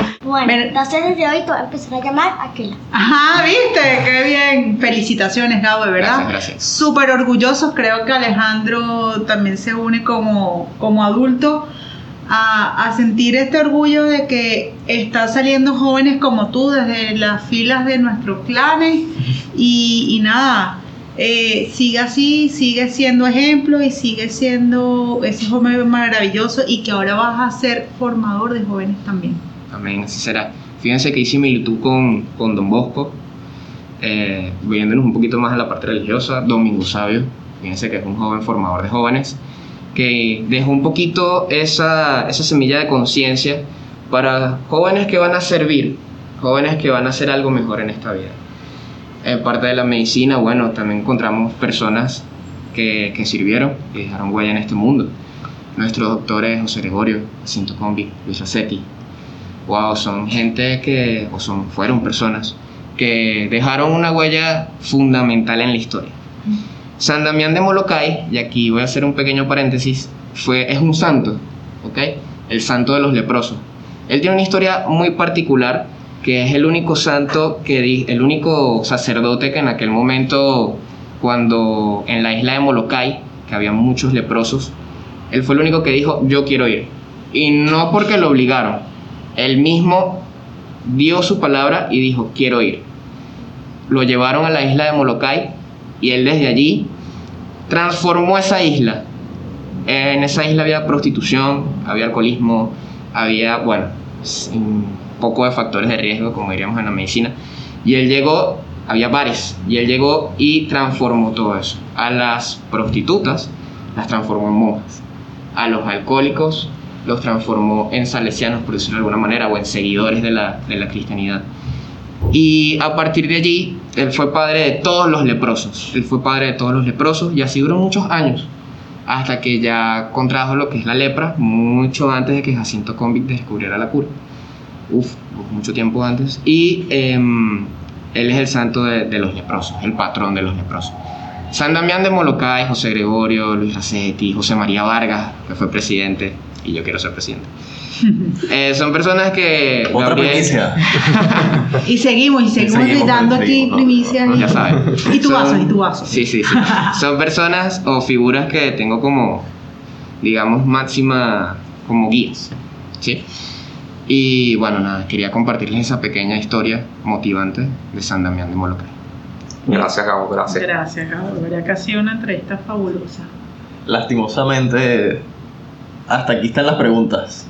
[SPEAKER 2] *laughs* *laughs*
[SPEAKER 6] Bueno,
[SPEAKER 2] Pero-
[SPEAKER 6] entonces desde hoy te voy a empezar a llamar Aquila.
[SPEAKER 2] Ajá, viste, qué bien. Felicitaciones, Gabo, de verdad.
[SPEAKER 5] Gracias, gracias.
[SPEAKER 2] Súper orgullosos, creo que Alejandro también se une como, como adulto a, a sentir este orgullo de que está saliendo jóvenes como tú desde las filas de nuestros clanes y, y nada, eh, sigue así, sigue siendo ejemplo y sigue siendo ese joven maravilloso y que ahora vas a ser formador de jóvenes también.
[SPEAKER 5] Amén, así será. Fíjense que hice similitud con, con Don Bosco, eh, viéndonos un poquito más a la parte religiosa, Domingo Sabio, fíjense que es un joven formador de jóvenes, que dejó un poquito esa, esa semilla de conciencia para jóvenes que van a servir, jóvenes que van a hacer algo mejor en esta vida. En parte de la medicina, bueno, también encontramos personas que, que sirvieron, que dejaron huella en este mundo. Nuestros doctores José Gregorio, Jacinto Combi, Luis Racetti, wow, son gente que, o son, fueron personas que dejaron una huella fundamental en la historia. San Damián de Molokai, y aquí voy a hacer un pequeño paréntesis, fue, es un santo, ¿ok? El santo de los leprosos. Él tiene una historia muy particular, que es el único santo, que el único sacerdote que en aquel momento, cuando en la isla de Molokai, que había muchos leprosos, él fue el único que dijo, yo quiero ir. Y no porque lo obligaron, él mismo dio su palabra y dijo, quiero ir. Lo llevaron a la isla de Molokai y él desde allí transformó esa isla. En esa isla había prostitución, había alcoholismo, había, bueno, un poco de factores de riesgo, como diríamos en la medicina. Y él llegó, había bares, y él llegó y transformó todo eso. A las prostitutas las transformó en monjas. A los alcohólicos los transformó en salesianos, por decirlo de alguna manera, o en seguidores de la, de la cristianidad. Y a partir de allí, él fue padre de todos los leprosos. Él fue padre de todos los leprosos y así duró muchos años. Hasta que ya contrajo lo que es la lepra, mucho antes de que Jacinto Convict descubriera la cura. Uf, mucho tiempo antes. Y em, él es el santo de, de los leprosos, el patrón de los leprosos. San Damián de Molokai, José Gregorio, Luis Racetti, José María Vargas, que fue presidente, y yo quiero ser presidente. *laughs* Eh, son personas que...
[SPEAKER 1] Otra
[SPEAKER 5] Gabriel-
[SPEAKER 1] primicia.
[SPEAKER 2] Y seguimos, y seguimos,
[SPEAKER 1] seguimos,
[SPEAKER 2] dando aquí
[SPEAKER 1] no,
[SPEAKER 2] primicias.
[SPEAKER 1] no,
[SPEAKER 2] y-
[SPEAKER 5] Ya saben.
[SPEAKER 2] Y tu vaso, y tu vaso.
[SPEAKER 5] Sí, sí, sí. Son personas o figuras que tengo como, digamos, máxima, como guías. ¿Sí? Y bueno, nada, quería compartirles esa pequeña historia motivante de San Damián de Molokai.
[SPEAKER 3] Gracias, Gabo, gracias.
[SPEAKER 2] Gracias, Gabo. Ha sido una entrevista fabulosa.
[SPEAKER 1] Lastimosamente, hasta aquí están las preguntas.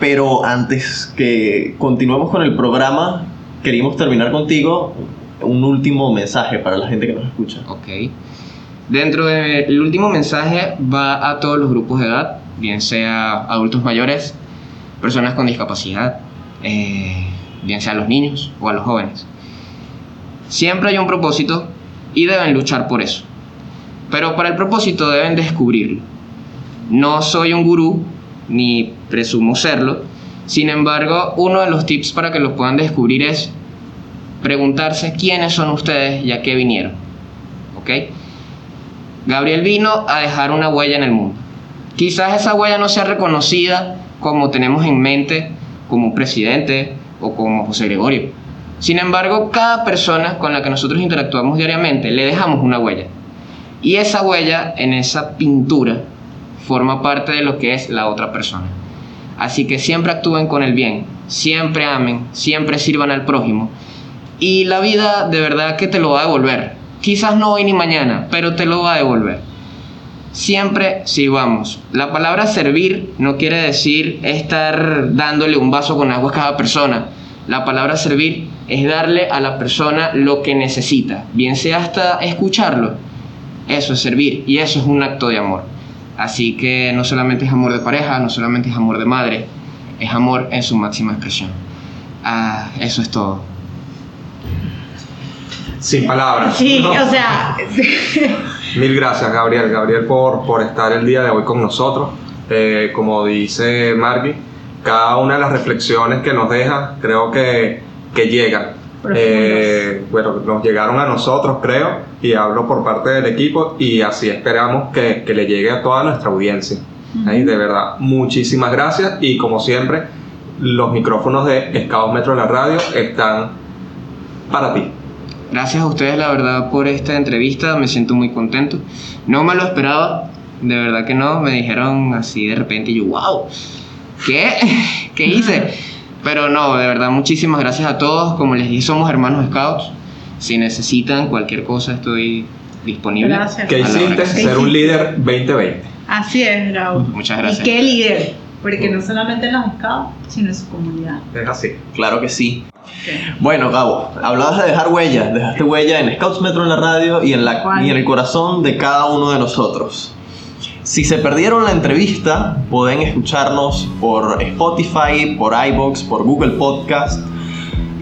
[SPEAKER 1] Pero antes que continuemos con el programa, queríamos terminar contigo un último mensaje para la gente que nos escucha.
[SPEAKER 5] Ok. Dentro del último mensaje va a todos los grupos de edad, bien sea adultos mayores, personas con discapacidad, eh, bien sea a los niños o a los jóvenes. Siempre hay un propósito y deben luchar por eso. Pero para el propósito deben descubrirlo. No soy un gurú, ni presumo serlo. Sin embargo, uno de los tips para que lo puedan descubrir es preguntarse quiénes son ustedes y a qué vinieron. ¿Ok? Gabriel vino a dejar una huella en el mundo. Quizás esa huella no sea reconocida como tenemos en mente como un presidente o como José Gregorio. Sin embargo, cada persona con la que nosotros interactuamos diariamente le dejamos una huella. Y esa huella en esa pintura forma parte de lo que es la otra persona. Así que siempre actúen con el bien, siempre amen, siempre sirvan al prójimo. Y la vida de verdad que te lo va a devolver. Quizás no hoy ni mañana, pero te lo va a devolver. Siempre sirvamos. La palabra servir no quiere decir estar dándole un vaso con agua a cada persona. La palabra servir es darle a la persona lo que necesita, bien sea hasta escucharlo. Eso es servir y eso es un acto de amor. Así que no solamente es amor de pareja, no solamente es amor de madre, es amor en su máxima expresión. Ah, eso es todo.
[SPEAKER 3] Sin palabras.
[SPEAKER 2] Sí,
[SPEAKER 3] No.
[SPEAKER 2] o sea, *laughs*
[SPEAKER 3] Mil gracias, Gabriel. Gabriel, por, por estar el día de hoy con nosotros. Eh, como dice Margie, cada una de las reflexiones que nos deja, creo que, que llegan. Eh, bueno, nos llegaron a nosotros, creo, y hablo por parte del equipo, y así esperamos que, que le llegue a toda nuestra audiencia. Ahí, de verdad, muchísimas gracias, y como siempre, los micrófonos de Scouts Metro de la Radio están para ti.
[SPEAKER 5] Gracias a ustedes, la verdad, por esta entrevista. Me siento muy contento. No me lo esperaba, de verdad que no. Me dijeron así de repente y yo, wow, ¿qué? *laughs* ¿Qué hice? Pero no, de verdad, muchísimas gracias a todos. Como les dije, somos hermanos scouts. Si necesitan cualquier cosa, estoy disponible.
[SPEAKER 2] Gracias.
[SPEAKER 3] ¿Qué hiciste? Ser un líder 2020.
[SPEAKER 2] así es, Gabo.
[SPEAKER 5] Muchas gracias.
[SPEAKER 2] Y qué líder, porque no solamente en los scouts, sino en su comunidad.
[SPEAKER 3] Es así.
[SPEAKER 1] Claro que sí. Bueno, Gabo, hablabas de dejar huella. Dejaste huella en Scouts Metro en la radio y en, la,
[SPEAKER 2] ¿Cuál?
[SPEAKER 1] y en el corazón de cada uno de nosotros. Si se perdieron la entrevista, pueden escucharnos por Spotify, por iBox, por Google Podcast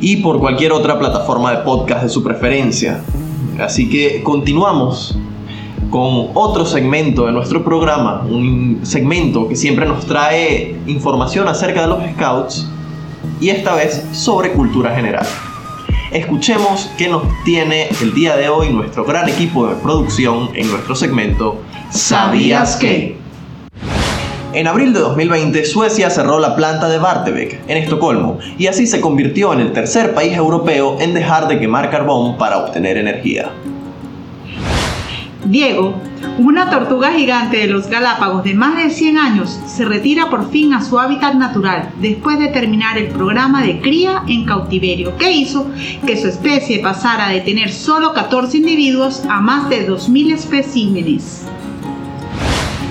[SPEAKER 1] y por cualquier otra plataforma de podcast de su preferencia. Así que continuamos con otro segmento de nuestro programa, un segmento que siempre nos trae información acerca de los scouts y esta vez sobre cultura general. Escuchemos qué nos tiene el día de hoy nuestro gran equipo de producción en nuestro segmento ¿Sabías qué? En abril de 2020, Suecia cerró la planta de Bartebek, en Estocolmo, y así se convirtió en el tercer país europeo en dejar de quemar carbón para obtener energía.
[SPEAKER 2] Diego, una tortuga gigante de los Galápagos de más de 100 años, se retira por fin a su hábitat natural después de terminar el programa de cría en cautiverio que hizo que su especie pasara de tener solo 14 individuos a más de 2.000 especímenes.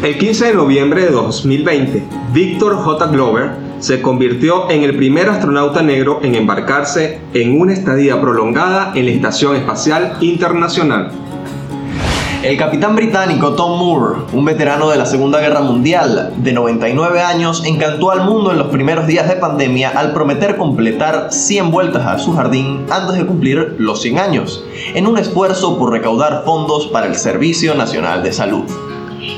[SPEAKER 3] El 15 de noviembre de 2020, Victor J. Glover se convirtió en el primer astronauta negro en embarcarse en una estadía prolongada en la Estación Espacial Internacional.
[SPEAKER 1] El capitán británico Tom Moore, un veterano de la Segunda Guerra Mundial de 99 años, encantó al mundo en los primeros días de pandemia al prometer completar 100 vueltas a su jardín antes de cumplir los 100 años, en un esfuerzo por recaudar fondos para el Servicio Nacional de Salud.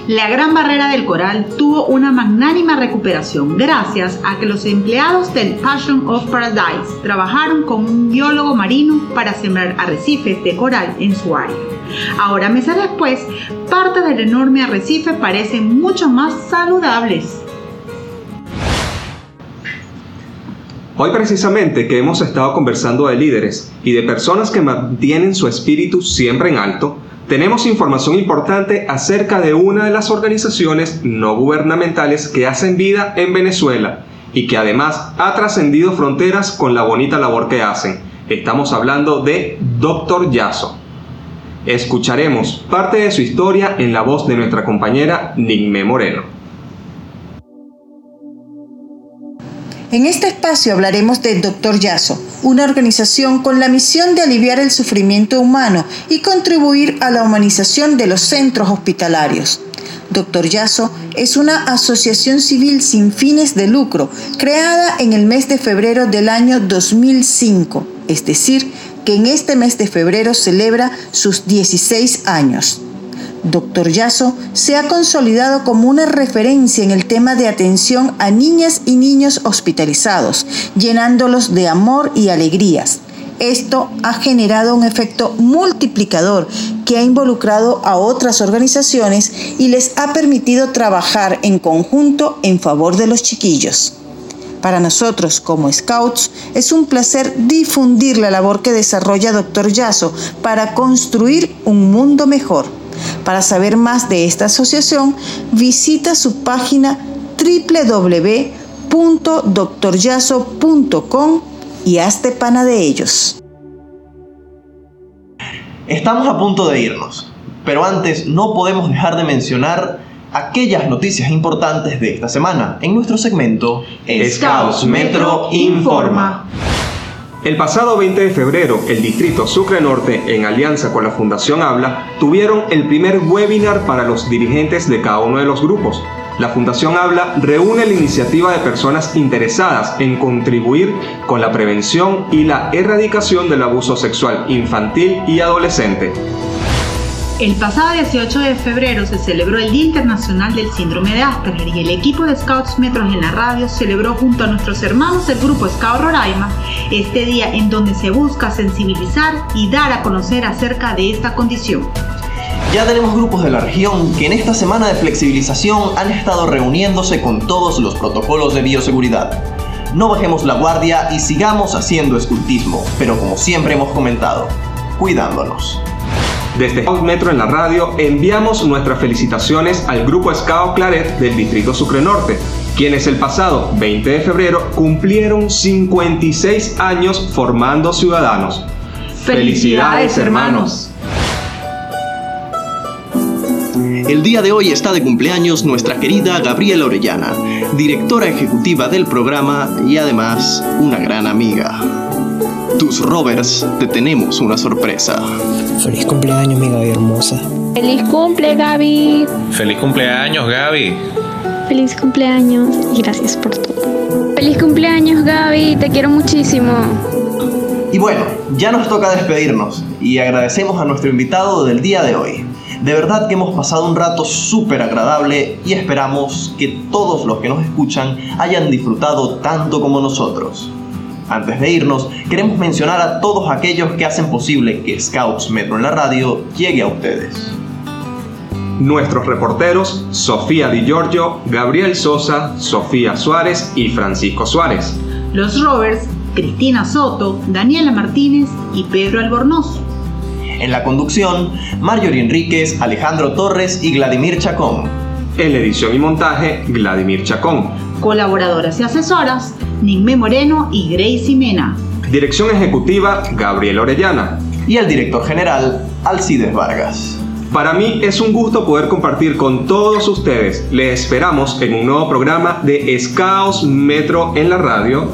[SPEAKER 2] La Gran Barrera del Coral tuvo una magnánima recuperación gracias a que los empleados del Passion of Paradise trabajaron con un biólogo marino para sembrar arrecifes de coral en su área. Ahora, meses después, partes del enorme arrecife parecen mucho más saludables.
[SPEAKER 3] Hoy precisamente que hemos estado conversando de líderes y de personas que mantienen su espíritu siempre en alto, tenemos información importante acerca de una de las organizaciones no gubernamentales que hacen vida en Venezuela y que además ha trascendido fronteras con la bonita labor que hacen. Estamos hablando de Dr. Yaso. Escucharemos parte de su historia en la voz de nuestra compañera Nigme Moreno.
[SPEAKER 8] En este espacio hablaremos de Doctor Yaso, una organización con la misión de aliviar el sufrimiento humano y contribuir a la humanización de los centros hospitalarios. Doctor Yaso es una asociación civil sin fines de lucro creada en el mes de febrero del año 2005, es decir, que en este mes de febrero celebra sus 16 años. Dr. Yaso se ha consolidado como una referencia en el tema de atención a niñas y niños hospitalizados, llenándolos de amor y alegrías. Esto ha generado un efecto multiplicador que ha involucrado a otras organizaciones y les ha permitido trabajar en conjunto en favor de los chiquillos. Para nosotros como Scouts es un placer difundir la labor que desarrolla Dr. Yaso para construir un mundo mejor para saber más de esta asociación, visita su página www.doctoryaso.com y hazte pana de ellos.
[SPEAKER 1] Estamos a punto de irnos, pero antes no podemos dejar de mencionar aquellas noticias importantes de esta semana en nuestro segmento
[SPEAKER 2] Scouts Metro Informa.
[SPEAKER 3] El pasado 20 de febrero, el Distrito Sucre Norte, en alianza con la Fundación Habla, tuvieron el primer webinar para los dirigentes de cada uno de los grupos. La Fundación Habla reúne la iniciativa de personas interesadas en contribuir con la prevención y la erradicación del abuso sexual infantil y adolescente.
[SPEAKER 2] El pasado 18 de febrero se celebró el Día Internacional del Síndrome de Asperger y el equipo de Scouts Metros en la radio celebró junto a nuestros hermanos del grupo Scout Roraima este día en donde se busca sensibilizar y dar a conocer acerca de esta condición.
[SPEAKER 1] Ya tenemos grupos de la región que en esta semana de flexibilización han estado reuniéndose con todos los protocolos de bioseguridad. No bajemos la guardia y sigamos haciendo escultismo, pero como siempre hemos comentado, cuidándonos.
[SPEAKER 3] Desde Scout Metro en la radio enviamos nuestras felicitaciones al grupo Scout Claret del Distrito Sucre Norte, quienes el pasado 20 de febrero cumplieron 56 años formando ciudadanos.
[SPEAKER 2] Felicidades, hermanos.
[SPEAKER 1] El día de hoy está de cumpleaños nuestra querida Gabriela Orellana, directora ejecutiva del programa y además una gran amiga. Tus Rovers, te tenemos una sorpresa.
[SPEAKER 9] Feliz cumpleaños, mi Gaby hermosa.
[SPEAKER 10] Feliz cumple, Gaby.
[SPEAKER 11] Feliz cumpleaños, Gaby.
[SPEAKER 10] Feliz cumpleaños y gracias por todo. Feliz cumpleaños, Gaby. Te quiero muchísimo.
[SPEAKER 1] Y bueno, ya nos toca despedirnos y agradecemos a nuestro invitado del día de hoy. De verdad que hemos pasado un rato súper agradable y esperamos que todos los que nos escuchan hayan disfrutado tanto como nosotros. Antes de irnos, queremos mencionar a todos aquellos que hacen posible que Scouts Metro en la radio llegue a ustedes.
[SPEAKER 3] Nuestros reporteros, Sofía Di Giorgio, Gabriel Sosa, Sofía Suárez y Francisco Suárez.
[SPEAKER 2] Los Rovers, Cristina Soto, Daniela Martínez y Pedro Albornoz.
[SPEAKER 1] En la conducción, Marjorie Enríquez, Alejandro Torres y Vladimir Chacón.
[SPEAKER 3] En la edición y montaje, Vladimir Chacón.
[SPEAKER 2] Colaboradoras y asesoras, Nigme Moreno y Gracie Mena.
[SPEAKER 3] Dirección ejecutiva, Gabriel Orellana.
[SPEAKER 1] Y el director general, Alcides Vargas.
[SPEAKER 3] Para mí es un gusto poder compartir con todos ustedes. Les esperamos en un nuevo programa de Scouts Metro en la radio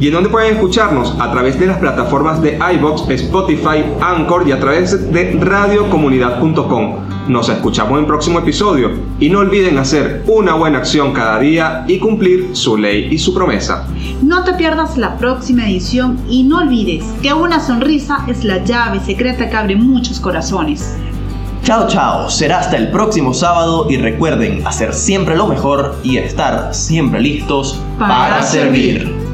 [SPEAKER 3] y en donde pueden escucharnos a través de las plataformas de iBox, Spotify, Anchor y a través de radiocomunidad.com. Nos escuchamos en el próximo episodio y no olviden hacer una buena acción cada día y cumplir su ley y su promesa.
[SPEAKER 2] No te pierdas la próxima edición y no olvides que una sonrisa es la llave secreta que abre muchos corazones.
[SPEAKER 1] Chao, chao. Será hasta el próximo sábado y recuerden hacer siempre lo mejor y estar siempre listos para, servir.